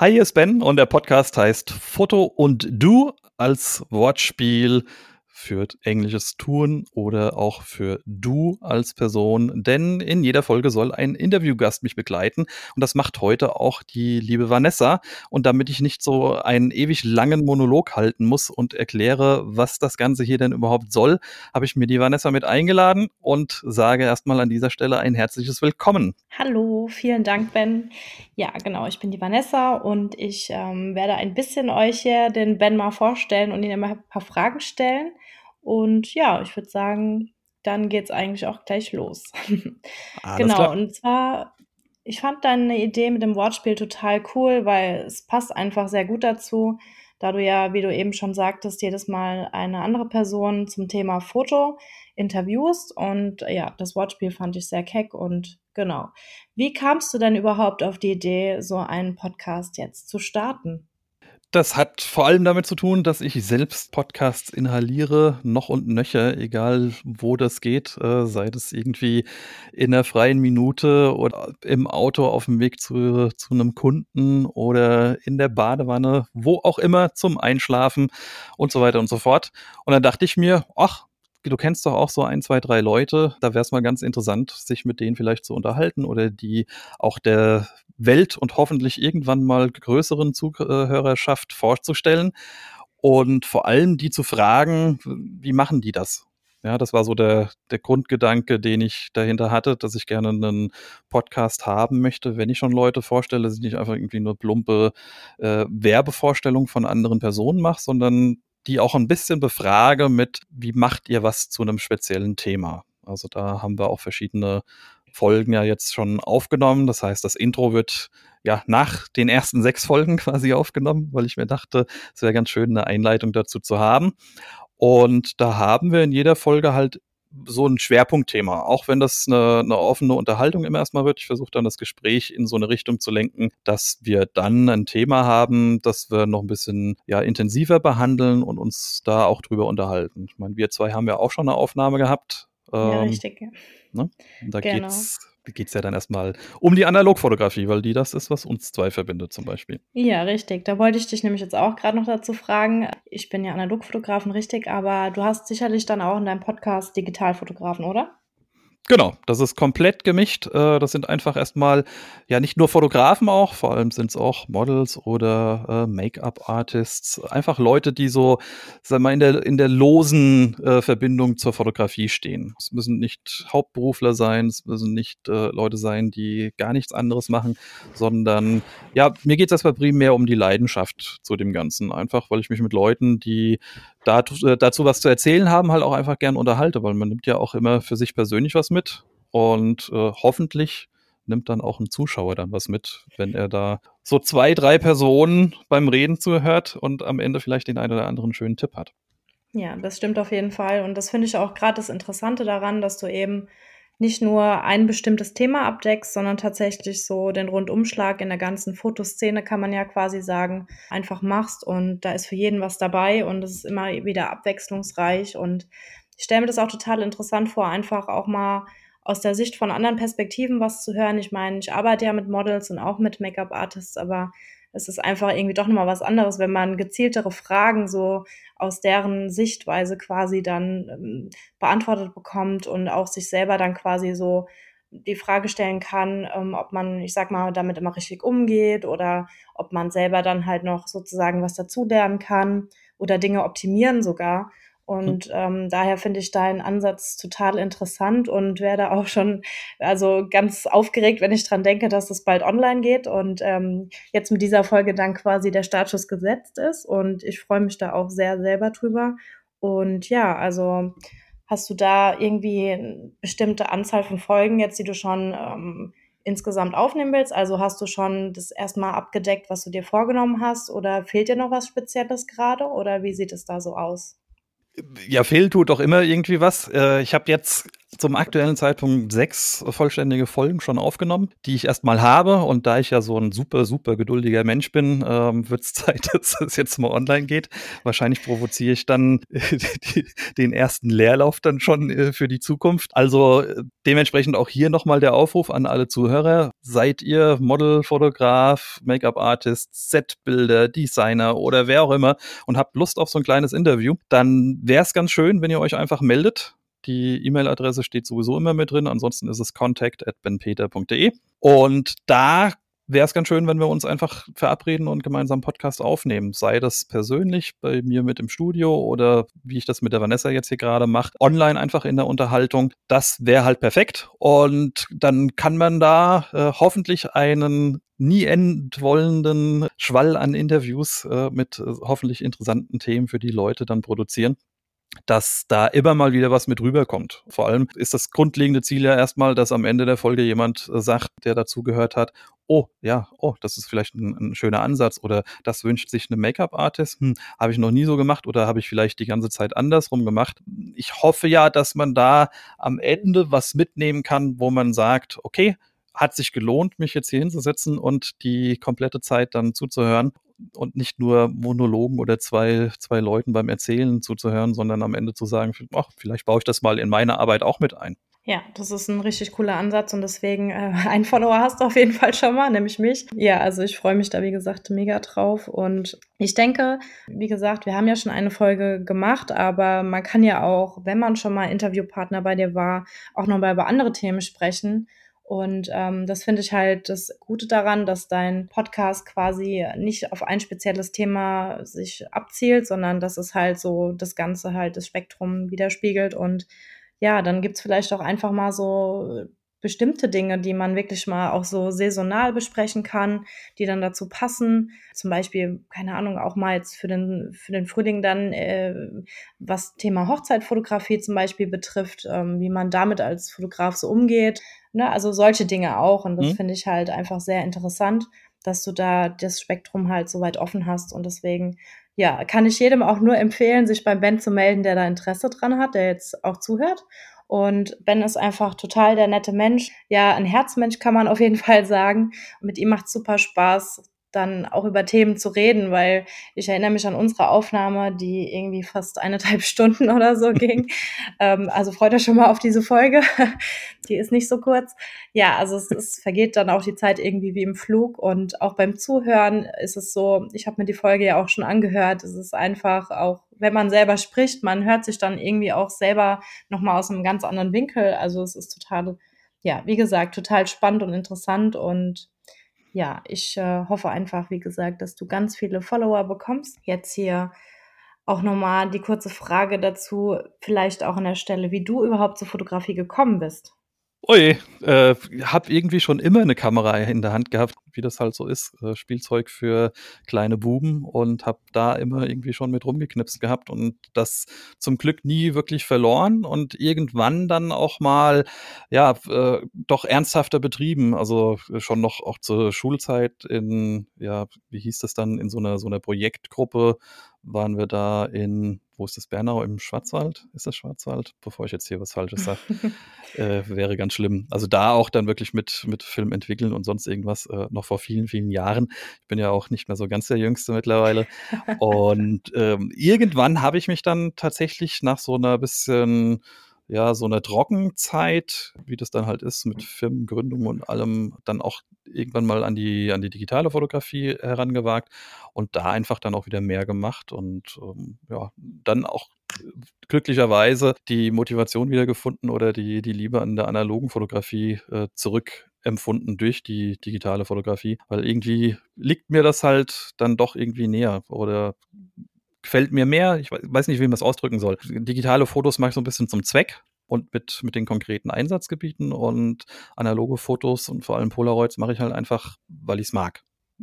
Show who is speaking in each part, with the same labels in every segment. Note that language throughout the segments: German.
Speaker 1: Hi, hier ist Ben und der Podcast heißt Foto und Du als Wortspiel für englisches Tun oder auch für du als Person, denn in jeder Folge soll ein Interviewgast mich begleiten und das macht heute auch die liebe Vanessa und damit ich nicht so einen ewig langen Monolog halten muss und erkläre, was das Ganze hier denn überhaupt soll, habe ich mir die Vanessa mit eingeladen und sage erstmal an dieser Stelle ein herzliches Willkommen.
Speaker 2: Hallo, vielen Dank, Ben. Ja, genau, ich bin die Vanessa und ich ähm, werde ein bisschen euch hier den Ben mal vorstellen und ihn ein paar Fragen stellen. Und ja, ich würde sagen, dann geht's eigentlich auch gleich los.
Speaker 1: Alles
Speaker 2: Genau,
Speaker 1: klar.
Speaker 2: und zwar, ich fand deine Idee mit dem Wortspiel total cool, weil es passt einfach sehr gut dazu, da du ja, wie du eben schon sagtest, jedes Mal eine andere Person zum Thema Foto interviewst. Und ja, das Wortspiel fand ich sehr keck und genau. Wie kamst du denn überhaupt auf die Idee, so einen Podcast jetzt zu starten?
Speaker 1: Das hat vor allem damit zu tun, dass ich selbst Podcasts inhaliere, noch und nöcher, egal wo das geht, äh, sei das irgendwie in der freien Minute oder im Auto auf dem Weg zu, zu einem Kunden oder in der Badewanne, wo auch immer zum Einschlafen und so weiter und so fort. Und dann dachte ich mir, ach, du kennst doch auch so ein, zwei, drei Leute, da wäre es mal ganz interessant, sich mit denen vielleicht zu unterhalten oder die auch der Welt und hoffentlich irgendwann mal größeren Zuhörerschaft vorzustellen und vor allem die zu fragen, wie machen die das? Ja, das war so der, der Grundgedanke, den ich dahinter hatte, dass ich gerne einen Podcast haben möchte, wenn ich schon Leute vorstelle, dass ich nicht einfach irgendwie nur plumpe äh, Werbevorstellungen von anderen Personen mache, sondern die auch ein bisschen befrage mit, wie macht ihr was zu einem speziellen Thema? Also da haben wir auch verschiedene Folgen ja jetzt schon aufgenommen. Das heißt, das Intro wird ja nach den ersten sechs Folgen quasi aufgenommen, weil ich mir dachte, es wäre ganz schön, eine Einleitung dazu zu haben. Und da haben wir in jeder Folge halt so ein Schwerpunktthema, auch wenn das eine, eine offene Unterhaltung immer erstmal wird. Ich versuche dann das Gespräch in so eine Richtung zu lenken, dass wir dann ein Thema haben, das wir noch ein bisschen ja, intensiver behandeln und uns da auch drüber unterhalten. Ich meine, wir zwei haben ja auch schon eine Aufnahme gehabt.
Speaker 2: Ja,
Speaker 1: Ähm,
Speaker 2: richtig.
Speaker 1: ne? Und da
Speaker 2: Genau.
Speaker 1: geht's geht's ja dann erstmal um die Analogfotografie, weil die das ist, was uns zwei verbindet zum Beispiel.
Speaker 2: Ja, richtig. Da wollte ich dich nämlich jetzt auch gerade noch dazu fragen. Ich bin ja Analogfotografin, richtig, aber du hast sicherlich dann auch in deinem Podcast Digitalfotografen, oder?
Speaker 1: Genau, das ist komplett gemischt. Äh, Das sind einfach erstmal ja nicht nur Fotografen auch, vor allem sind es auch Models oder äh, Make-up-Artists, einfach Leute, die so, sag mal, in der, in der losen äh, Verbindung zur Fotografie stehen. Es müssen nicht Hauptberufler sein, es müssen nicht Leute sein, die gar nichts anderes machen, sondern ja, mir geht es erstmal primär um die Leidenschaft zu dem Ganzen. Einfach, weil ich mich mit Leuten, die dazu, äh, dazu was zu erzählen haben, halt auch einfach gern unterhalte, weil man nimmt ja auch immer für sich persönlich was mit und äh, hoffentlich nimmt dann auch ein Zuschauer dann was mit, wenn er da so zwei, drei Personen beim Reden zuhört und am Ende vielleicht den einen oder anderen schönen Tipp hat.
Speaker 2: Ja, das stimmt auf jeden Fall. Und das finde ich auch gerade das Interessante daran, dass du eben nicht nur ein bestimmtes Thema abdeckst, sondern tatsächlich so den Rundumschlag in der ganzen Fotoszene, kann man ja quasi sagen, einfach machst. Und da ist für jeden was dabei und es ist immer wieder abwechslungsreich. Und ich stelle mir das auch total interessant vor, einfach auch mal aus der Sicht von anderen Perspektiven was zu hören. Ich meine, ich arbeite ja mit Models und auch mit Make-up-Artists, aber es ist einfach irgendwie doch nochmal was anderes, wenn man gezieltere Fragen so aus deren Sichtweise quasi dann ähm, beantwortet bekommt und auch sich selber dann quasi so die Frage stellen kann, ähm, ob man, ich sag mal, damit immer richtig umgeht oder ob man selber dann halt noch sozusagen was dazulernen kann oder Dinge optimieren sogar. Und ähm, daher finde ich deinen Ansatz total interessant und werde auch schon also ganz aufgeregt, wenn ich dran denke, dass das bald online geht und ähm, jetzt mit dieser Folge dann quasi der Startschuss gesetzt ist. Und ich freue mich da auch sehr selber drüber. Und ja, also hast du da irgendwie eine bestimmte Anzahl von Folgen jetzt, die du schon ähm, insgesamt aufnehmen willst? Also hast du schon das erstmal abgedeckt, was du dir vorgenommen hast? Oder fehlt dir noch was Spezielles gerade? Oder wie sieht es da so aus?
Speaker 1: Ja, fehlen tut doch immer irgendwie was. Äh, ich habe jetzt zum aktuellen Zeitpunkt sechs vollständige Folgen schon aufgenommen, die ich erstmal habe. Und da ich ja so ein super, super geduldiger Mensch bin, ähm, wird es Zeit, dass es jetzt mal online geht. Wahrscheinlich provoziere ich dann die, den ersten Leerlauf dann schon äh, für die Zukunft. Also äh, dementsprechend auch hier nochmal der Aufruf an alle Zuhörer. Seid ihr Model, Fotograf, Make-up-Artist, Setbilder, Designer oder wer auch immer und habt Lust auf so ein kleines Interview, dann wäre es ganz schön, wenn ihr euch einfach meldet. Die E-Mail-Adresse steht sowieso immer mit drin. Ansonsten ist es contact.benpeter.de. Und da wäre es ganz schön, wenn wir uns einfach verabreden und gemeinsam Podcast aufnehmen. Sei das persönlich bei mir mit im Studio oder wie ich das mit der Vanessa jetzt hier gerade mache, online einfach in der Unterhaltung. Das wäre halt perfekt. Und dann kann man da äh, hoffentlich einen nie endwollenden Schwall an Interviews äh, mit äh, hoffentlich interessanten Themen für die Leute dann produzieren dass da immer mal wieder was mit rüberkommt. Vor allem ist das grundlegende Ziel ja erstmal, dass am Ende der Folge jemand äh, sagt, der dazugehört hat, oh ja, oh, das ist vielleicht ein, ein schöner Ansatz oder das wünscht sich eine Make-up-Artist, hm, habe ich noch nie so gemacht oder habe ich vielleicht die ganze Zeit andersrum gemacht. Ich hoffe ja, dass man da am Ende was mitnehmen kann, wo man sagt, okay, hat sich gelohnt, mich jetzt hier hinzusetzen und die komplette Zeit dann zuzuhören und nicht nur Monologen oder zwei, zwei Leuten beim Erzählen zuzuhören, sondern am Ende zu sagen, ach, vielleicht baue ich das mal in meine Arbeit auch mit ein.
Speaker 2: Ja, das ist ein richtig cooler Ansatz und deswegen äh, ein Follower hast du auf jeden Fall schon mal, nämlich mich. Ja, also ich freue mich da, wie gesagt, mega drauf und ich denke, wie gesagt, wir haben ja schon eine Folge gemacht, aber man kann ja auch, wenn man schon mal Interviewpartner bei dir war, auch noch mal über andere Themen sprechen. Und ähm, das finde ich halt das Gute daran, dass dein Podcast quasi nicht auf ein spezielles Thema sich abzielt, sondern dass es halt so das Ganze halt das Spektrum widerspiegelt. Und ja, dann gibt's vielleicht auch einfach mal so bestimmte Dinge, die man wirklich mal auch so saisonal besprechen kann, die dann dazu passen. Zum Beispiel, keine Ahnung, auch mal jetzt für den, für den Frühling dann, äh, was Thema Hochzeitfotografie zum Beispiel betrifft, ähm, wie man damit als Fotograf so umgeht. Ne? Also solche Dinge auch. Und das mhm. finde ich halt einfach sehr interessant, dass du da das Spektrum halt so weit offen hast. Und deswegen, ja, kann ich jedem auch nur empfehlen, sich beim Ben zu melden, der da Interesse dran hat, der jetzt auch zuhört. Und Ben ist einfach total der nette Mensch. Ja, ein Herzmensch kann man auf jeden Fall sagen. mit ihm macht super Spaß, dann auch über Themen zu reden, weil ich erinnere mich an unsere Aufnahme, die irgendwie fast eineinhalb Stunden oder so ging. ähm, also freut euch schon mal auf diese Folge. die ist nicht so kurz. Ja, also es, es vergeht dann auch die Zeit irgendwie wie im Flug und auch beim Zuhören ist es so, ich habe mir die Folge ja auch schon angehört, es ist einfach auch, wenn man selber spricht, man hört sich dann irgendwie auch selber nochmal aus einem ganz anderen Winkel. Also es ist total, ja, wie gesagt, total spannend und interessant und ja, ich äh, hoffe einfach, wie gesagt, dass du ganz viele Follower bekommst. Jetzt hier auch nochmal die kurze Frage dazu, vielleicht auch an der Stelle, wie du überhaupt zur Fotografie gekommen bist.
Speaker 1: Ui, äh, habe irgendwie schon immer eine Kamera in der Hand gehabt, wie das halt so ist, äh, Spielzeug für kleine Buben und habe da immer irgendwie schon mit rumgeknipst gehabt und das zum Glück nie wirklich verloren und irgendwann dann auch mal, ja, äh, doch ernsthafter betrieben, also schon noch auch zur Schulzeit in, ja, wie hieß das dann, in so einer, so einer Projektgruppe waren wir da in wo ist das Bernau im Schwarzwald? Ist das Schwarzwald? Bevor ich jetzt hier was Falsches sage, äh, wäre ganz schlimm. Also da auch dann wirklich mit, mit Film entwickeln und sonst irgendwas äh, noch vor vielen, vielen Jahren. Ich bin ja auch nicht mehr so ganz der Jüngste mittlerweile. Und ähm, irgendwann habe ich mich dann tatsächlich nach so einer bisschen ja, so eine Trockenzeit, wie das dann halt ist, mit Firmengründung und allem, dann auch irgendwann mal an die, an die digitale Fotografie herangewagt und da einfach dann auch wieder mehr gemacht und ähm, ja, dann auch glücklicherweise die Motivation wiedergefunden oder die, die Liebe an der analogen Fotografie äh, zurückempfunden durch die digitale Fotografie, weil irgendwie liegt mir das halt dann doch irgendwie näher oder gefällt mir mehr. Ich weiß nicht, wie man es ausdrücken soll. Digitale Fotos mache ich so ein bisschen zum Zweck und mit, mit den konkreten Einsatzgebieten und analoge Fotos und vor allem Polaroids mache ich halt einfach, weil ich es mag.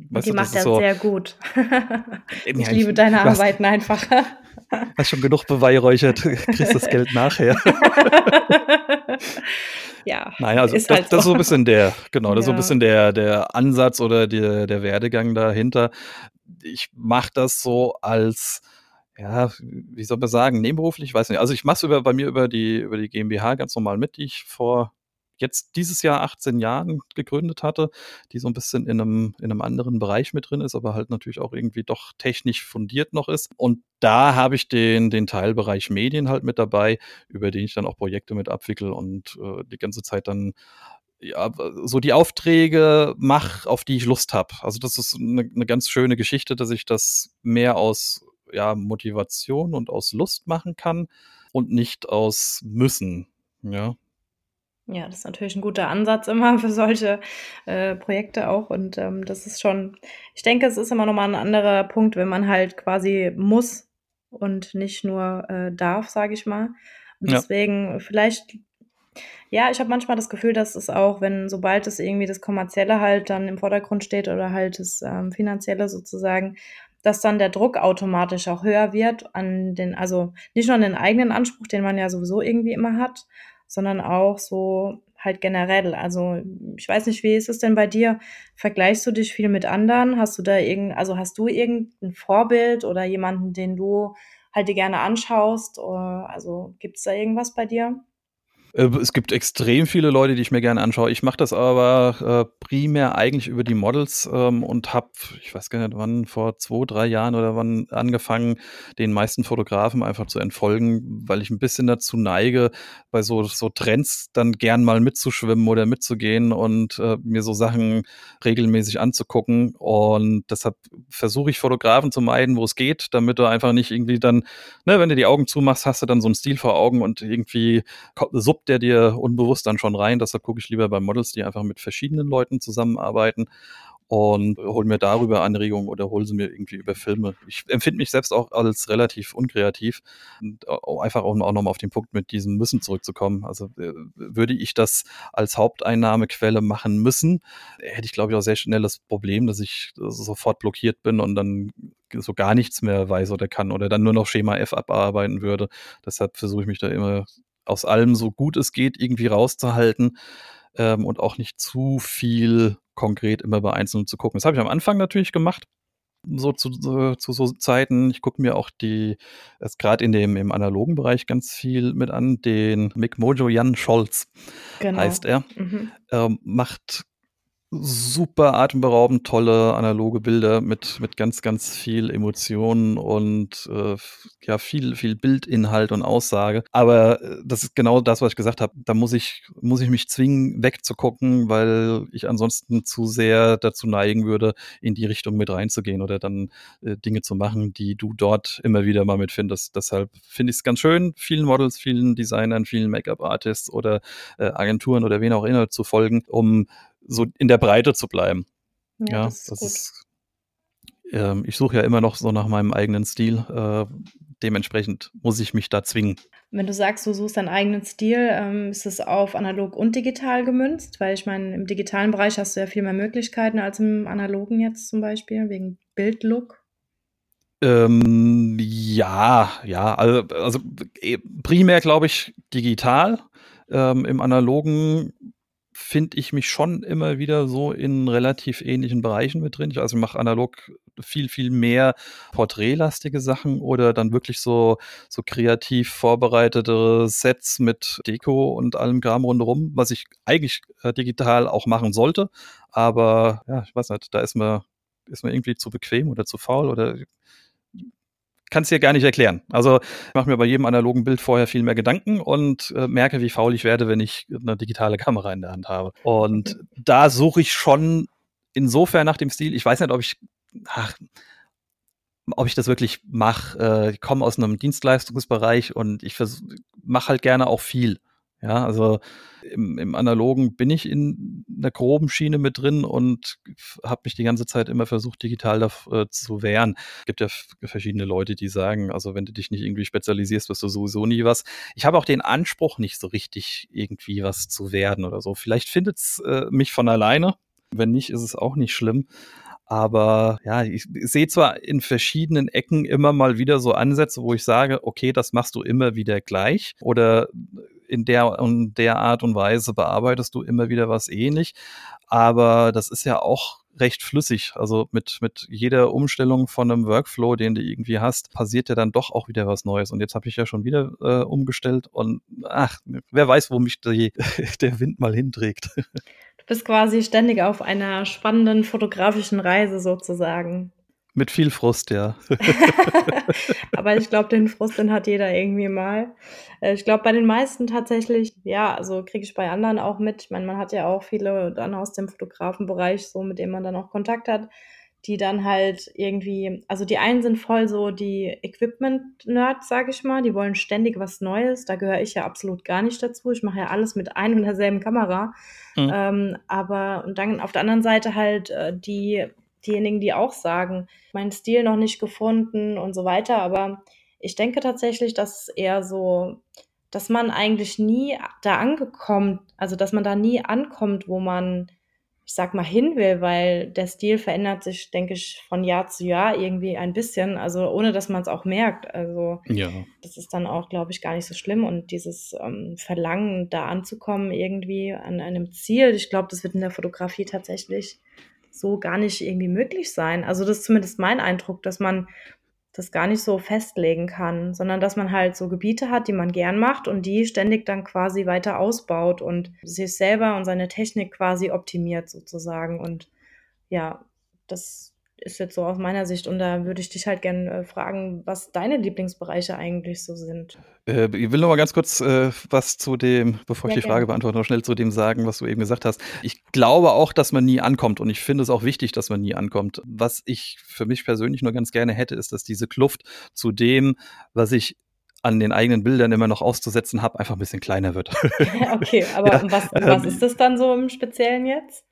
Speaker 2: Weißt die du, macht er so, sehr gut. ich ja, liebe ich, deine Arbeiten einfach.
Speaker 1: Hast schon genug beweihräuchert, kriegst das Geld nachher.
Speaker 2: ja.
Speaker 1: Naja, also das, halt das, ist so ein bisschen der, genau, das ja. ist so ein bisschen der, der Ansatz oder der, der Werdegang dahinter. Ich mache das so als ja, wie soll man sagen, nebenberuflich, ich weiß nicht. Also ich mache es über, bei mir über die, über die GmbH ganz normal mit, die ich vor jetzt dieses Jahr 18 Jahren gegründet hatte, die so ein bisschen in einem, in einem anderen Bereich mit drin ist, aber halt natürlich auch irgendwie doch technisch fundiert noch ist. Und da habe ich den, den Teilbereich Medien halt mit dabei, über den ich dann auch Projekte mit abwickel und äh, die ganze Zeit dann ja, so die Aufträge mache, auf die ich Lust habe. Also das ist eine, eine ganz schöne Geschichte, dass ich das mehr aus ja, Motivation und aus Lust machen kann und nicht aus müssen. Ja.
Speaker 2: Ja, das ist natürlich ein guter Ansatz immer für solche äh, Projekte auch. Und ähm, das ist schon, ich denke, es ist immer nochmal ein anderer Punkt, wenn man halt quasi muss und nicht nur äh, darf, sage ich mal. Und
Speaker 1: Ja.
Speaker 2: deswegen vielleicht, ja, ich habe manchmal das Gefühl, dass es auch, wenn sobald es irgendwie das Kommerzielle halt dann im Vordergrund steht oder halt das ähm, Finanzielle sozusagen, dass dann der Druck automatisch auch höher wird an den, also nicht nur an den eigenen Anspruch, den man ja sowieso irgendwie immer hat, sondern auch so halt generell. Also ich weiß nicht, wie ist es denn bei dir? Vergleichst du dich viel mit anderen? Hast du da irgend, also hast du irgendein Vorbild oder jemanden, den du halt dir gerne anschaust? Oder, also gibt es da irgendwas bei dir?
Speaker 1: Äh, es gibt extrem viele Leute, die ich mir gerne anschaue. Ich mache das aber äh, primär eigentlich über die Models ähm, und habe, ich weiß gar nicht wann, vor zwei, drei Jahren oder wann angefangen, den meisten Fotografen einfach zu entfolgen, weil ich ein bisschen dazu neige, bei so, so Trends dann gern mal mitzuschwimmen oder mitzugehen und äh, mir so Sachen regelmäßig anzugucken. Und deshalb versuche ich Fotografen zu meiden, wo es geht, damit du einfach nicht irgendwie dann, ne, wenn du die Augen zumachst, hast du dann so einen Stil vor Augen und irgendwie der dir unbewusst dann schon rein. Deshalb gucke ich lieber bei Models, die einfach mit verschiedenen Leuten zusammenarbeiten und hol mir darüber Anregungen oder hol sie mir irgendwie über Filme. Ich empfinde mich selbst auch als relativ unkreativ und einfach um auch nochmal auf den Punkt mit diesem Müssen zurückzukommen. Also äh, würde ich das als Haupteinnahmequelle machen müssen, hätte ich glaube ich auch sehr schnell das Problem, dass ich sofort blockiert bin und dann so gar nichts mehr weiß oder kann oder dann nur noch Schema F abarbeiten würde. Deshalb versuche ich mich da immer aus allem so gut es geht irgendwie rauszuhalten ähm, und auch nicht zu viel konkret immer bei Einzelnen zu gucken. Das habe ich am Anfang natürlich gemacht, so zu, so, zu so Zeiten. Ich gucke mir auch die, gerade in dem im analogen Bereich ganz viel mit an, den Mick Mojo Jan Scholz
Speaker 2: Genau.
Speaker 1: heißt er.
Speaker 2: Mhm.
Speaker 1: Ähm, macht super atemberaubend tolle analoge Bilder mit, mit ganz, ganz viel Emotionen und äh, ja, viel, viel Bildinhalt und Aussage. Aber äh, das ist genau das, was ich gesagt habe. Da muss ich, muss ich mich zwingen, wegzugucken, weil ich ansonsten zu sehr dazu neigen würde, in die Richtung mit reinzugehen oder dann äh, Dinge zu machen, die du dort immer wieder mal mitfindest. Deshalb finde ich es ganz schön, vielen Models, vielen Designern, vielen Make-up-Artists oder äh, Agenturen oder wen auch immer zu folgen, um so in der Breite zu bleiben.
Speaker 2: Ja,
Speaker 1: Ja,
Speaker 2: das ist
Speaker 1: das
Speaker 2: gut.
Speaker 1: ist, ähm, ich suche ja immer noch so nach meinem eigenen Stil. Äh, dementsprechend muss ich mich da zwingen.
Speaker 2: Wenn du sagst, du suchst deinen eigenen Stil, ähm, ist es auf analog und digital gemünzt? Weil ich meine, im digitalen Bereich hast du ja viel mehr Möglichkeiten als im analogen jetzt zum Beispiel, wegen Bildlook.
Speaker 1: Ähm, ja, ja, also, also primär glaube ich digital. Ähm, Im analogen finde ich mich schon immer wieder so in relativ ähnlichen Bereichen mit drin. Ich, also mache analog viel, viel mehr porträtlastige Sachen oder dann wirklich so, so kreativ vorbereitete Sets mit Deko und allem Kram rundherum, was ich eigentlich äh, digital auch machen sollte. Aber ja, ich weiß nicht, da ist mir, ist mir irgendwie zu bequem oder zu faul oder kann es dir gar nicht erklären. Also ich mache mir bei jedem analogen Bild vorher viel mehr Gedanken und äh, merke, wie faul ich werde, wenn ich eine digitale Kamera in der Hand habe. Und da suche ich schon insofern nach dem Stil. Ich weiß nicht, ob ich, ach, ob ich das wirklich mache. Äh, ich komme aus einem Dienstleistungsbereich und ich mache halt gerne auch viel. Ja, also im, im Analogen bin ich in einer groben Schiene mit drin und habe mich die ganze Zeit immer versucht, digital da, äh, zu wehren. Es gibt ja verschiedene Leute, die sagen, also wenn du dich nicht irgendwie spezialisierst, wirst du sowieso nie was. Ich habe auch den Anspruch, nicht so richtig irgendwie was zu werden oder so. Vielleicht findet es äh, mich von alleine. Wenn nicht, ist es auch nicht schlimm. Aber ja, ich sehe zwar in verschiedenen Ecken immer mal wieder so Ansätze, wo ich sage, okay, das machst du immer wieder gleich oder in der und der Art und Weise bearbeitest du immer wieder was ähnlich. Aber das ist ja auch recht flüssig. Also mit, mit jeder Umstellung von einem Workflow, den du irgendwie hast, passiert ja dann doch auch wieder was Neues. Und jetzt habe ich ja schon wieder äh, umgestellt und ach, wer weiß, wo mich die, der Wind mal hinträgt.
Speaker 2: Du bist quasi ständig auf einer spannenden fotografischen Reise sozusagen.
Speaker 1: Mit viel Frust, ja.
Speaker 2: Aber ich glaube, den Frust, den hat jeder irgendwie mal. Äh, ich glaube, bei den meisten tatsächlich, ja, also kriege ich bei anderen auch mit. Ich meine, man hat ja auch viele dann aus dem Fotografenbereich, so mit denen man dann auch Kontakt hat, die dann halt irgendwie, also die einen sind voll so die Equipment-Nerds, sage ich mal, die wollen ständig was Neues. Da gehöre ich ja absolut gar nicht dazu. Ich mache ja alles mit ein und derselben Kamera. Mhm. Ähm, aber und dann auf der anderen Seite halt äh, die diejenigen, die auch sagen, mein Stil noch nicht gefunden und so weiter. Aber ich denke tatsächlich, dass eher so, dass man eigentlich nie da angekommen, also dass man da nie ankommt, wo man, ich sag mal, hin will, weil der Stil verändert sich, denke ich, von Jahr zu Jahr irgendwie ein bisschen, also ohne dass man es auch merkt. Also ja. das ist dann auch, glaube ich, gar nicht so schlimm. Und dieses ähm, Verlangen, da anzukommen, irgendwie an einem Ziel, ich glaube, das wird in der Fotografie tatsächlich so gar nicht irgendwie möglich sein. Also das ist zumindest mein Eindruck, dass man das gar nicht so festlegen kann, sondern dass man halt so Gebiete hat, die man gern macht und die ständig dann quasi weiter ausbaut und sich selber und seine Technik quasi optimiert sozusagen. Und ja, das ist jetzt so aus meiner Sicht. Und da würde ich dich halt gerne äh, fragen, was deine Lieblingsbereiche eigentlich so sind.
Speaker 1: Äh, ich will noch mal ganz kurz äh, was zu dem, bevor ja, ich die Frage beantworte, noch schnell zu dem sagen, was du eben gesagt hast. Ich glaube auch, dass man nie ankommt und ich finde es auch wichtig, dass man nie ankommt. Was ich für mich persönlich nur ganz gerne hätte, ist, dass diese Kluft zu dem, was ich an den eigenen Bildern immer noch auszusetzen habe, einfach ein bisschen kleiner wird.
Speaker 2: okay, aber ja, was, was ähm, ist das dann so im Speziellen jetzt?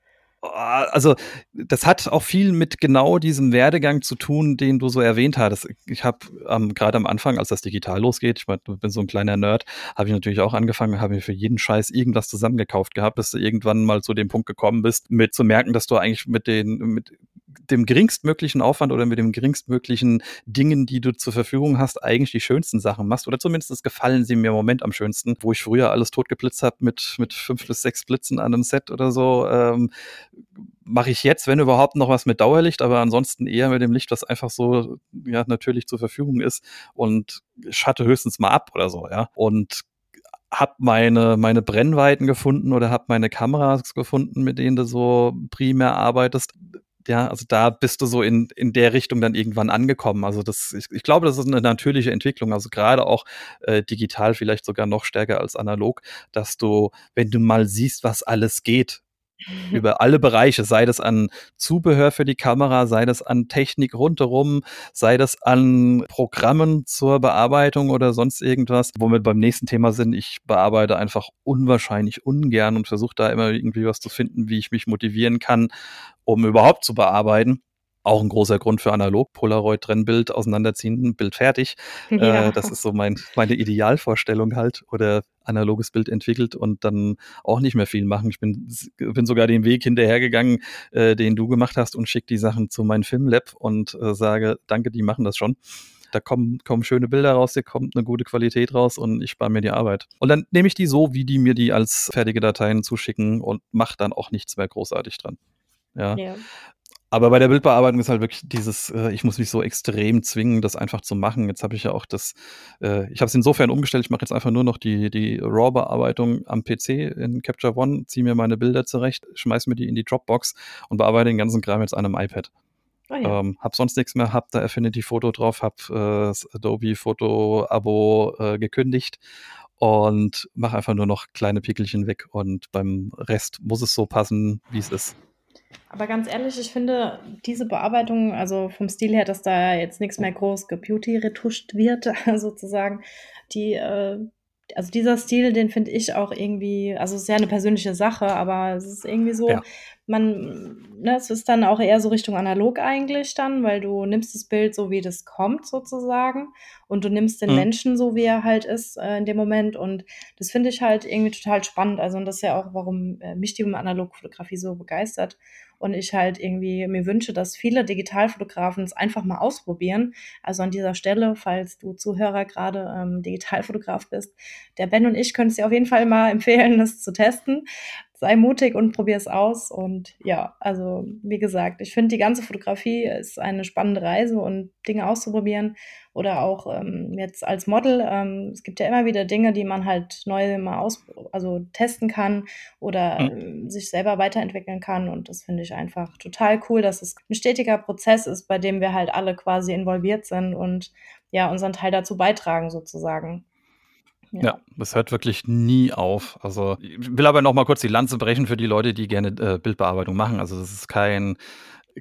Speaker 1: Also das hat auch viel mit genau diesem Werdegang zu tun, den du so erwähnt hattest. Ich habe ähm, gerade am Anfang, als das digital losgeht, ich mein, bin so ein kleiner Nerd, habe ich natürlich auch angefangen, habe mir für jeden Scheiß irgendwas zusammengekauft gehabt, bis du irgendwann mal zu dem Punkt gekommen bist, mit zu merken, dass du eigentlich mit den mit dem geringstmöglichen Aufwand oder mit dem geringstmöglichen Dingen, die du zur Verfügung hast, eigentlich die schönsten Sachen machst. Oder zumindest gefallen sie mir im Moment am schönsten, wo ich früher alles totgeblitzt habe mit, mit fünf bis sechs Blitzen an einem Set oder so. Ähm, mache ich jetzt, wenn überhaupt, noch was mit Dauerlicht, aber ansonsten eher mit dem Licht, was einfach so ja natürlich zur Verfügung ist und schatte höchstens mal ab oder so, ja. Und hab meine, meine Brennweiten gefunden oder hab meine Kameras gefunden, mit denen du so primär arbeitest. Ja, also da bist du so in, in der Richtung dann irgendwann angekommen. Also das, ich, ich glaube, das ist eine natürliche Entwicklung. Also gerade auch äh, digital vielleicht sogar noch stärker als analog, dass du, wenn du mal siehst, was alles geht, über alle Bereiche, sei das an Zubehör für die Kamera, sei das an Technik rundherum, sei das an Programmen zur Bearbeitung oder sonst irgendwas, womit beim nächsten Thema sind. Ich bearbeite einfach unwahrscheinlich ungern und versuche da immer irgendwie was zu finden, wie ich mich motivieren kann, um überhaupt zu bearbeiten. Auch ein großer Grund für analog, Polaroid, Trennbild, auseinanderziehen, Bild fertig. Ja. Äh, das ist so mein, meine Idealvorstellung halt. Oder analoges Bild entwickelt und dann auch nicht mehr viel machen. Ich bin, bin sogar den Weg hinterhergegangen, äh, den du gemacht hast und schicke die Sachen zu meinem Filmlab und äh, sage, danke, die machen das schon da kommen, kommen schöne Bilder raus, da kommt eine gute Qualität raus und ich spare mir die Arbeit. Und dann nehme ich die so, wie die mir die als fertige Dateien zuschicken und mache dann auch nichts mehr großartig dran. Ja. ja. Aber bei der Bildbearbeitung ist halt wirklich dieses, äh, ich muss mich so extrem zwingen, das einfach zu machen. Jetzt habe ich ja auch das, äh, ich habe es insofern umgestellt, ich mache jetzt einfach nur noch die, die RAW-Bearbeitung am PC in Capture One, ziehe mir meine Bilder zurecht, schmeiße mir die in die Dropbox und bearbeite den ganzen Kram jetzt an einem iPad. Oh ja. ähm, hab sonst nichts mehr, hab da Affinity Photo drauf, hab äh, das Adobe Foto Abo äh, gekündigt und mache einfach nur noch kleine Pickelchen weg und beim Rest muss es so passen, wie es ist.
Speaker 2: Aber ganz ehrlich, ich finde diese Bearbeitung, also vom Stil her, dass da jetzt nichts mehr groß gebeauty-retuscht wird, sozusagen, die, äh, also dieser Stil, den finde ich auch irgendwie, also es ist ja eine persönliche Sache, aber es ist irgendwie so, ja. man, ne, es ist dann auch eher so Richtung analog eigentlich dann, weil du nimmst das Bild so, wie das kommt sozusagen und du nimmst den mhm. Menschen so, wie er halt ist äh, in dem Moment und das finde ich halt irgendwie total spannend, also und das ist ja auch, warum äh, mich die Analogfotografie so begeistert und ich halt irgendwie mir wünsche, dass viele Digitalfotografen es einfach mal ausprobieren. Also an dieser Stelle, falls du Zuhörer gerade ähm, Digitalfotograf bist, der Ben und ich können es dir auf jeden Fall mal empfehlen, das zu testen. Sei mutig und probier es aus. Und ja, also wie gesagt, ich finde, die ganze Fotografie ist eine spannende Reise und Dinge auszuprobieren. Oder auch ähm, jetzt als Model. Ähm, es gibt ja immer wieder Dinge, die man halt neu mal aus, also testen kann oder mhm. äh, sich selber weiterentwickeln kann. Und das finde ich einfach total cool, dass es ein stetiger Prozess ist, bei dem wir halt alle quasi involviert sind und ja, unseren Teil dazu beitragen, sozusagen.
Speaker 1: Ja. ja, das hört wirklich nie auf. Also, ich will aber noch mal kurz die Lanze brechen für die Leute, die gerne äh, Bildbearbeitung machen. Also, das ist kein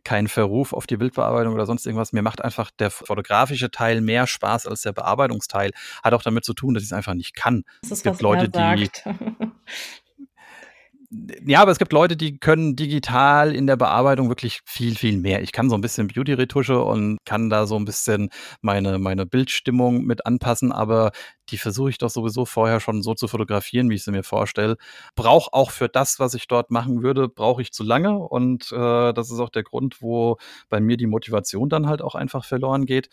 Speaker 1: kein Verruf auf die Bildbearbeitung oder sonst irgendwas. Mir macht einfach der fotografische Teil mehr Spaß als der Bearbeitungsteil. Hat auch damit zu tun, dass ich es einfach nicht kann.
Speaker 2: Das ist, es gibt Leute, die
Speaker 1: ja, aber es gibt Leute, die können digital in der Bearbeitung wirklich viel, viel mehr. Ich kann so ein bisschen Beauty-Retusche und kann da so ein bisschen meine, meine Bildstimmung mit anpassen, aber die versuche ich doch sowieso vorher schon so zu fotografieren, wie ich sie mir vorstelle. Brauche auch für das, was ich dort machen würde, brauche ich zu lange und äh, das ist auch der Grund, wo bei mir die Motivation dann halt auch einfach verloren geht.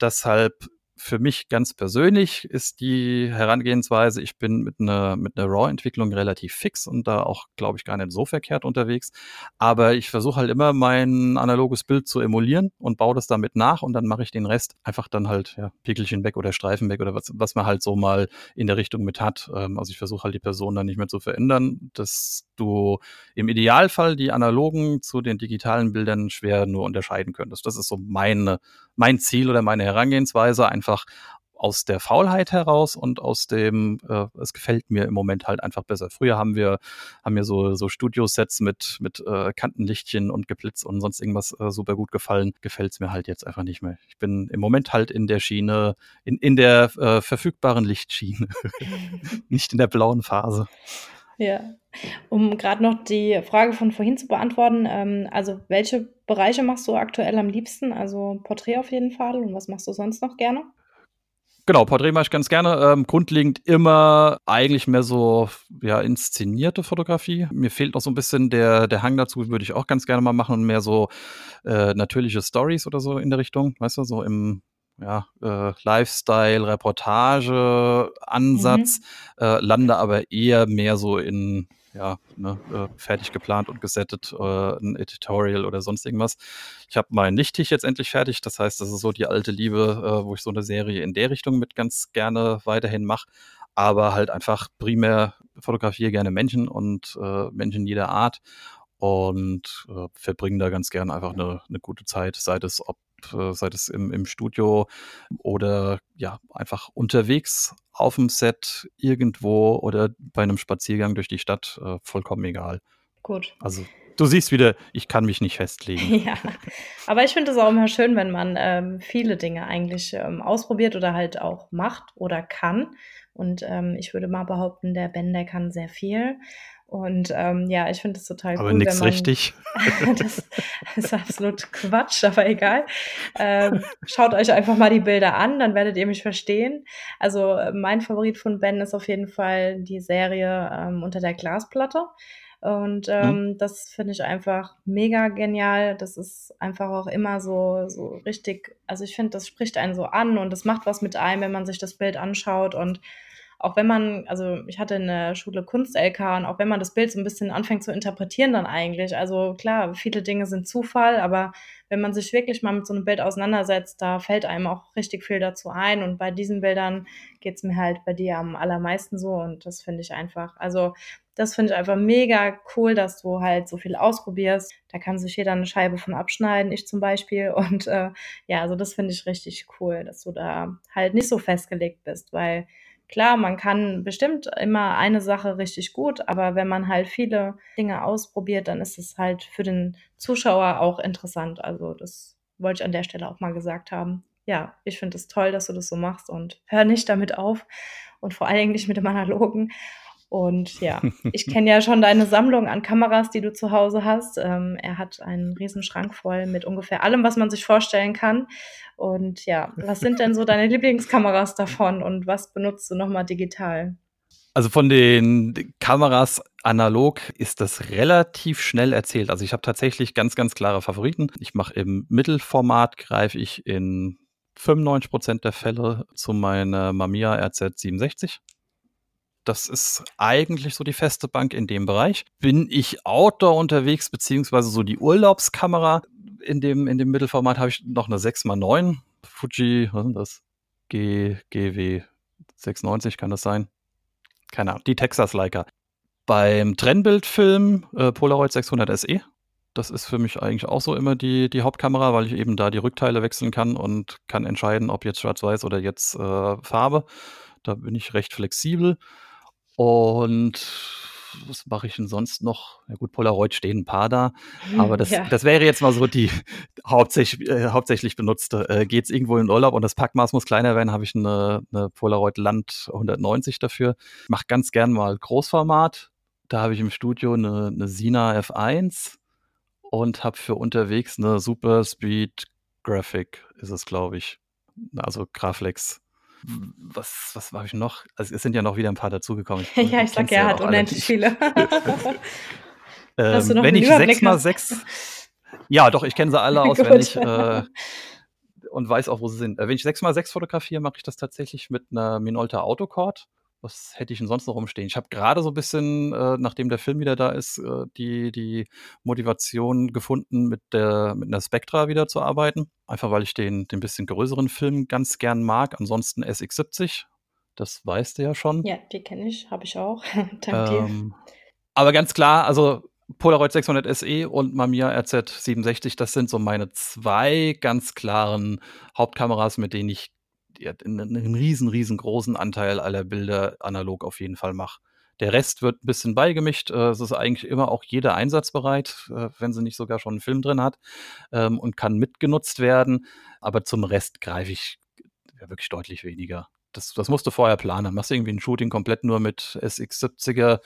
Speaker 1: Deshalb für mich ganz persönlich ist die Herangehensweise, ich bin mit einer mit einer RAW-Entwicklung relativ fix und da auch, glaube ich, gar nicht so verkehrt unterwegs. Aber ich versuche halt immer mein analoges Bild zu emulieren und baue das damit nach und dann mache ich den Rest einfach dann halt ja, Pickelchen weg oder Streifen weg oder was, was man halt so mal in der Richtung mit hat. Ähm, also ich versuche halt die Person dann nicht mehr zu verändern, dass du im Idealfall die analogen zu den digitalen Bildern schwer nur unterscheiden könntest. Das ist so meine, mein Ziel oder meine Herangehensweise, einfach aus der Faulheit heraus und aus dem, äh, es gefällt mir im Moment halt einfach besser. Früher haben wir, haben mir so, so Studiosets mit, mit äh, Kantenlichtchen und Geblitz und sonst irgendwas äh, super gut gefallen. Gefällt es mir halt jetzt einfach nicht mehr. Ich bin im Moment halt in der Schiene, in, in der äh, verfügbaren Lichtschiene, nicht in der blauen Phase.
Speaker 2: Ja. Um gerade noch die Frage von vorhin zu beantworten, ähm, also welche Bereiche machst du aktuell am liebsten? Also Porträt auf jeden Fall und was machst du sonst noch gerne?
Speaker 1: Genau, Porträt mache ich ganz gerne. Ähm, grundlegend immer eigentlich mehr so ja, inszenierte Fotografie. Mir fehlt noch so ein bisschen der, der Hang dazu, würde ich auch ganz gerne mal machen und mehr so äh, natürliche Stories oder so in der Richtung, weißt du, so im ja, äh, Lifestyle, Reportage, Ansatz, mhm. äh, lande aber eher mehr so in ja, ne, äh, fertig geplant und gesettet, äh, ein Editorial oder sonst irgendwas. Ich habe mein Lichttisch jetzt endlich fertig. Das heißt, das ist so die alte Liebe, äh, wo ich so eine Serie in der Richtung mit ganz gerne weiterhin mache. Aber halt einfach primär fotografiere gerne Menschen und äh, Menschen jeder Art und äh, verbringe da ganz gerne einfach eine, eine gute Zeit, sei es ob sei es im, im Studio oder ja, einfach unterwegs auf dem Set irgendwo oder bei einem Spaziergang durch die Stadt, äh, vollkommen egal.
Speaker 2: Gut.
Speaker 1: Also du siehst wieder, ich kann mich nicht festlegen.
Speaker 2: ja, aber ich finde es auch immer schön, wenn man ähm, viele Dinge eigentlich ähm, ausprobiert oder halt auch macht oder kann. Und ähm, ich würde mal behaupten, der Ben, der kann sehr viel. Und ähm, ja, ich finde es total
Speaker 1: aber cool. Aber nichts richtig.
Speaker 2: das ist absolut Quatsch, aber egal. Ähm, schaut euch einfach mal die Bilder an, dann werdet ihr mich verstehen. Also mein Favorit von Ben ist auf jeden Fall die Serie ähm, Unter der Glasplatte. Und mhm. ähm, mhm. das finde ich einfach mega genial. Das ist einfach auch immer so, so richtig, also ich finde, das spricht einen so an und das macht was mit einem, wenn man sich das Bild anschaut und auch wenn man, also ich hatte in der Schule Kunst-LK und auch wenn man das Bild so ein bisschen anfängt zu interpretieren dann eigentlich, also klar, viele Dinge sind Zufall, aber wenn man sich wirklich mal mit so einem Bild auseinandersetzt, da fällt einem auch richtig viel dazu ein und bei diesen Bildern geht's mir halt bei dir am allermeisten so und das finde ich einfach, also das finde ich einfach mega cool, dass du halt so viel ausprobierst. Da kann sich jeder eine Scheibe von abschneiden, ich zum Beispiel. Und äh, ja, also das finde ich richtig cool, dass du da halt nicht so festgelegt bist, weil Klar, man kann bestimmt immer eine Sache richtig gut, aber wenn man halt viele Dinge ausprobiert, dann ist es halt für den Zuschauer auch interessant. Also das wollte ich an der Stelle auch mal gesagt haben. Ja, ich finde es toll, dass du das so machst und hör nicht damit auf und vor allen Dingen nicht mit dem Analogen. Und ja, ich kenne ja schon deine Sammlung an Kameras, die du zu Hause hast. Ähm, er hat einen riesen Schrank voll mit ungefähr allem, was man sich vorstellen kann. Und ja, was sind denn so deine Lieblingskameras davon und was benutzt du nochmal digital?
Speaker 1: Also von den Kameras analog ist das relativ schnell erzählt. Also ich habe tatsächlich ganz, ganz klare Favoriten. Ich mache im Mittelformat, greife ich in 95 Prozent der Fälle zu meiner Mamiya RZ 67 Das ist eigentlich so die feste Bank in dem Bereich. Bin ich Outdoor unterwegs, beziehungsweise so die Urlaubskamera. In dem, in dem Mittelformat habe ich noch eine 6x9. Fuji, was ist das? G, GW 96 kann das sein? Keine Ahnung. Die Texas Leica. Beim Trennbildfilm äh, Polaroid 600 SE. Das ist für mich eigentlich auch so immer die, die Hauptkamera, weil ich eben da die Rückteile wechseln kann und kann entscheiden, ob jetzt schwarz-weiß oder jetzt äh, Farbe. Da bin ich recht flexibel. Und was mache ich denn sonst noch? Ja gut, Polaroid stehen ein paar da, aber das, ja. das wäre jetzt mal so die hauptsächlich, äh, hauptsächlich benutzte. Äh, Geht es irgendwo in Urlaub und das Packmaß muss kleiner werden, habe ich eine, eine Polaroid Land 190 dafür. Ich mache ganz gern mal Großformat. Da habe ich im Studio eine, eine Sina F1 und habe für unterwegs eine Super Speed Graphic, ist es, glaube ich. Also Graflex was, was habe ich noch? Also es sind ja noch wieder ein paar dazugekommen.
Speaker 2: ja, ich sag ja, er hat unendlich viele.
Speaker 1: ähm, wenn ich sechs mal sechs, ja, doch, ich kenne sie alle auswendig äh, und weiß auch, wo sie sind. Äh, wenn ich sechs mal sechs fotografiere, mache ich das tatsächlich mit einer Minolta Autocord was hätte ich denn sonst noch rumstehen? Ich habe gerade so ein bisschen, äh, nachdem der Film wieder da ist, äh, die, die Motivation gefunden, mit der mit einer Spectra wieder zu arbeiten. Einfach weil ich den, den bisschen größeren Film ganz gern mag. Ansonsten SX70, das weißt du ja schon.
Speaker 2: Ja, die kenne ich, habe ich auch. Danke ähm,
Speaker 1: Aber ganz klar, also Polaroid 600 SE und Mamiya RZ67, das sind so meine zwei ganz klaren Hauptkameras, mit denen ich einen riesen, riesengroßen Anteil aller Bilder analog auf jeden Fall mache. Der Rest wird ein bisschen beigemischt. Äh, es ist eigentlich immer auch jeder einsatzbereit, äh, wenn sie nicht sogar schon einen Film drin hat ähm, und kann mitgenutzt werden. Aber zum Rest greife ich ja, wirklich deutlich weniger. Das, das musst du vorher planen. Machst du irgendwie ein Shooting komplett nur mit SX70er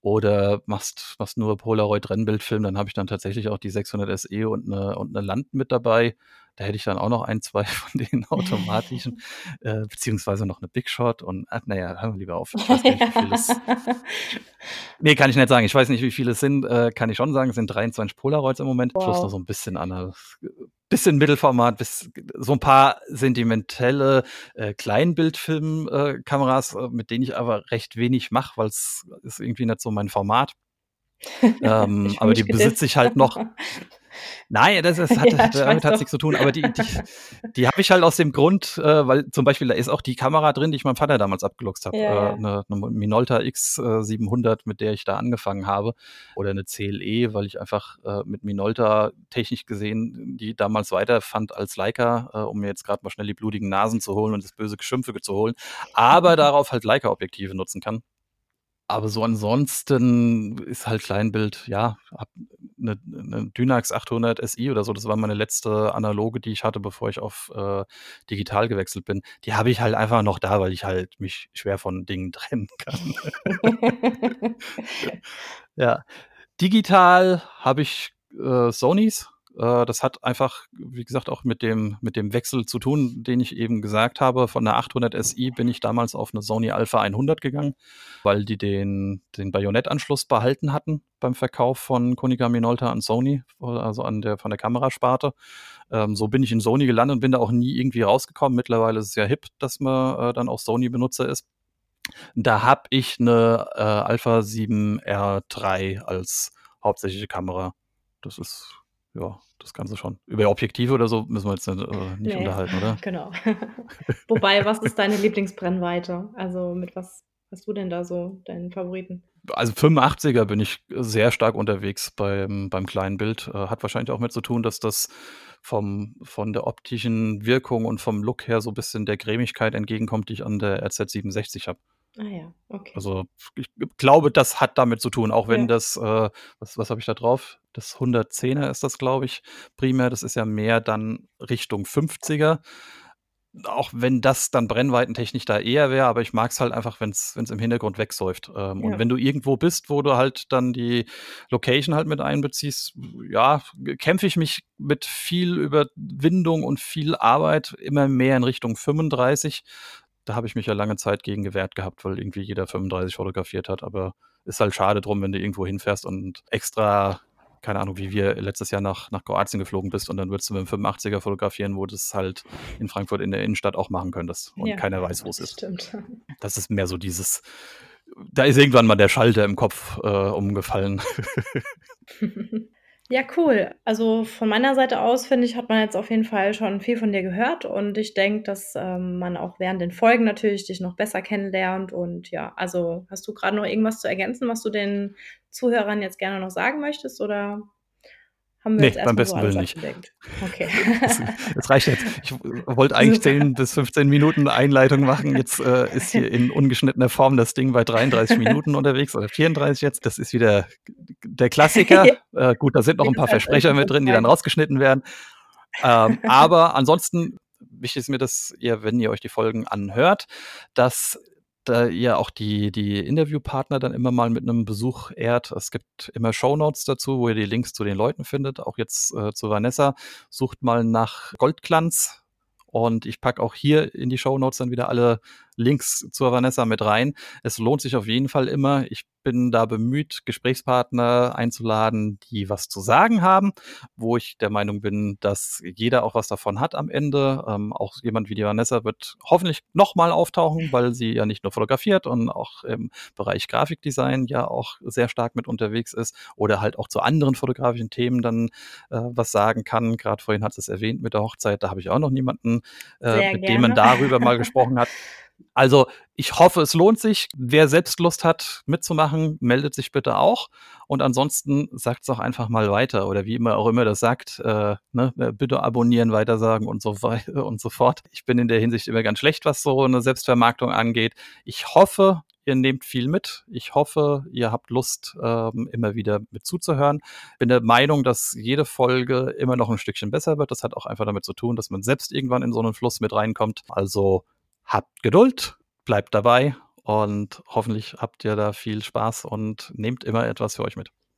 Speaker 1: oder machst, machst nur Polaroid-Rennbildfilm, dann habe ich dann tatsächlich auch die 600 SE und eine, und eine Land mit dabei. Da hätte ich dann auch noch ein, zwei von den automatischen, äh, beziehungsweise noch eine Big Shot und, ach, naja, hören wir lieber auf. Ich weiß nicht, wie viel es, nee, kann ich nicht sagen. Ich weiß nicht, wie viele es sind, äh, kann ich schon sagen. Es sind 23 Polaroids im Moment, wow. plus noch so ein bisschen an bisschen Mittelformat, bis so ein paar sentimentelle äh, Kleinbildfilmkameras, äh, mit denen ich aber recht wenig mache, weil es ist irgendwie nicht so mein Format. ähm, aber die besitze ich halt noch. Nein, das, das hat, ja, damit hat nichts zu tun. Aber die, die, die habe ich halt aus dem Grund, äh, weil zum Beispiel da ist auch die Kamera drin, die ich meinem Vater damals abgeluchst habe. Ja, äh, eine, eine, Minolta X700, mit der ich da angefangen habe. Oder eine CLE, weil ich einfach äh, mit Minolta technisch gesehen die damals weiter fand als Leica, äh, um mir jetzt gerade mal schnell die blutigen Nasen zu holen und das böse Geschimpfe zu holen. Aber darauf halt Leica-Objektive nutzen kann. Aber so ansonsten ist halt Kleinbild, ja, eine, eine Dynax 800 SI oder so, das war meine letzte analoge, die ich hatte, bevor ich auf äh, digital gewechselt bin. Die habe ich halt einfach noch da, weil ich halt mich schwer von Dingen trennen kann. ja. Digital habe ich äh, Sonys äh, das hat einfach, wie gesagt, auch mit dem, mit dem Wechsel zu tun, den ich eben gesagt habe. Von der 800 SI bin ich damals auf eine Sony Alpha 100 gegangen, weil die den, den Bajonettanschluss behalten hatten beim Verkauf von Konica Minolta an Sony, also an der, von der Kamerasparte. Ähm, so bin ich in Sony gelandet und bin da auch nie irgendwie rausgekommen. Mittlerweile ist es ja hip, dass man äh, dann auch Sony-Benutzer ist. Da habe ich eine äh, Alpha 7R3 als hauptsächliche Kamera. Das ist ja, das Ganze schon. Über Objektive oder so müssen wir jetzt nicht, äh, nicht nee, unterhalten, oder?
Speaker 2: Genau. Wobei, was ist deine Lieblingsbrennweite? Also mit was hast du denn da so deinen Favoriten?
Speaker 1: Also 85er bin ich sehr stark unterwegs beim, beim kleinen Bild. Äh, hat wahrscheinlich auch mit zu tun, dass das vom, von der optischen Wirkung und vom Look her so ein bisschen der Cremigkeit entgegenkommt, die ich an der RZ67 habe.
Speaker 2: Ah ja, okay.
Speaker 1: Also ich glaube, das hat damit zu tun, auch wenn ja. das, äh, was, was habe ich da drauf? Das 110er ist das, glaube ich, primär. Das ist ja mehr dann Richtung 50er. Auch wenn das dann brennweitentechnisch da eher wäre, aber ich mag es halt einfach, wenn es im Hintergrund wegsäuft. Ähm, ja. Und wenn du irgendwo bist, wo du halt dann die Location halt mit einbeziehst, ja, kämpfe ich mich mit viel Überwindung und viel Arbeit immer mehr in Richtung 35 da habe ich mich ja lange Zeit gegen gewehrt gehabt, weil irgendwie jeder 35 fotografiert hat. Aber ist halt schade drum, wenn du irgendwo hinfährst und extra, keine Ahnung, wie wir letztes Jahr nach, nach Kroatien geflogen bist und dann würdest du mit dem 85er fotografieren, wo du das halt in Frankfurt in der Innenstadt auch machen könntest und ja, keiner weiß, wo es ist. Stimmt. Das ist mehr so dieses da ist irgendwann mal der Schalter im Kopf äh, umgefallen.
Speaker 2: Ja, cool. Also von meiner Seite aus, finde ich, hat man jetzt auf jeden Fall schon viel von dir gehört und ich denke, dass ähm, man auch während den Folgen natürlich dich noch besser kennenlernt. Und ja, also hast du gerade noch irgendwas zu ergänzen, was du den Zuhörern jetzt gerne noch sagen möchtest oder haben wir
Speaker 1: Nee, beim besten Willen nicht.
Speaker 2: Okay.
Speaker 1: Das, das reicht jetzt. Ich wollte eigentlich
Speaker 2: Super.
Speaker 1: 10 bis 15 Minuten Einleitung machen. Jetzt äh, ist hier in ungeschnittener Form das Ding bei 33 Minuten unterwegs oder 34 jetzt. Das ist wieder der Klassiker. Äh, gut, da sind noch ein paar Versprecher mit drin, die dann rausgeschnitten werden. Ähm, aber ansonsten wichtig ist mir, dass ihr, wenn ihr euch die Folgen anhört, dass da ihr auch die, die Interviewpartner dann immer mal mit einem Besuch ehrt. Es gibt immer Shownotes dazu, wo ihr die Links zu den Leuten findet. Auch jetzt äh, zu Vanessa. Sucht mal nach Goldglanz. Und ich packe auch hier in die Shownotes dann wieder alle Links zur Vanessa mit rein. Es lohnt sich auf jeden Fall immer. Ich bin da bemüht, Gesprächspartner einzuladen, die was zu sagen haben, wo ich der Meinung bin, dass jeder auch was davon hat am Ende. Ähm, auch jemand wie die Vanessa wird hoffentlich nochmal auftauchen, weil sie ja nicht nur fotografiert und auch im Bereich Grafikdesign ja auch sehr stark mit unterwegs ist oder halt auch zu anderen fotografischen Themen dann äh, was sagen kann. Gerade vorhin hat es erwähnt mit der Hochzeit, da habe ich auch noch niemanden, äh, mit dem man
Speaker 2: gerne.
Speaker 1: darüber mal gesprochen hat. Also ich hoffe, es lohnt sich. Wer selbst Lust hat, mitzumachen, meldet sich bitte auch. Und ansonsten sagt es auch einfach mal weiter oder wie immer auch immer das sagt, äh, ne, bitte abonnieren, weitersagen und so weiter und so fort. Ich bin in der Hinsicht immer ganz schlecht, was so eine Selbstvermarktung angeht. Ich hoffe, ihr nehmt viel mit. Ich hoffe, ihr habt Lust, ähm, immer wieder mit zuzuhören. Bin der Meinung, dass jede Folge immer noch ein Stückchen besser wird. Das hat auch einfach damit zu tun, dass man selbst irgendwann in so einen Fluss mit reinkommt. Also habt Geduld, bleibt dabei und hoffentlich habt ihr da viel Spaß und nehmt immer etwas für euch mit.